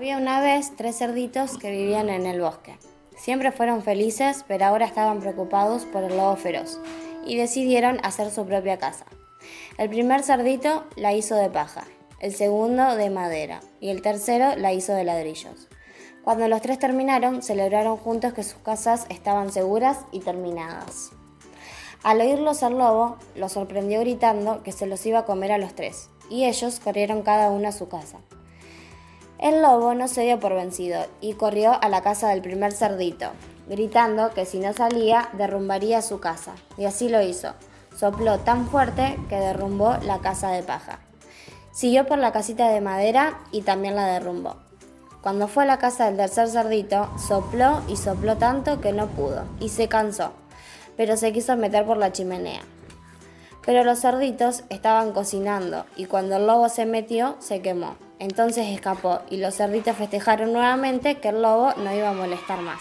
Había una vez tres cerditos que vivían en el bosque. Siempre fueron felices, pero ahora estaban preocupados por el lobo feroz y decidieron hacer su propia casa. El primer cerdito la hizo de paja, el segundo de madera y el tercero la hizo de ladrillos. Cuando los tres terminaron, celebraron juntos que sus casas estaban seguras y terminadas. Al oírlos el lobo, los sorprendió gritando que se los iba a comer a los tres, y ellos corrieron cada uno a su casa. El lobo no se dio por vencido y corrió a la casa del primer cerdito, gritando que si no salía derrumbaría su casa. Y así lo hizo. Sopló tan fuerte que derrumbó la casa de paja. Siguió por la casita de madera y también la derrumbó. Cuando fue a la casa del tercer cerdito, sopló y sopló tanto que no pudo y se cansó, pero se quiso meter por la chimenea. Pero los cerditos estaban cocinando y cuando el lobo se metió, se quemó. Entonces escapó y los cerditos festejaron nuevamente que el lobo no iba a molestar más.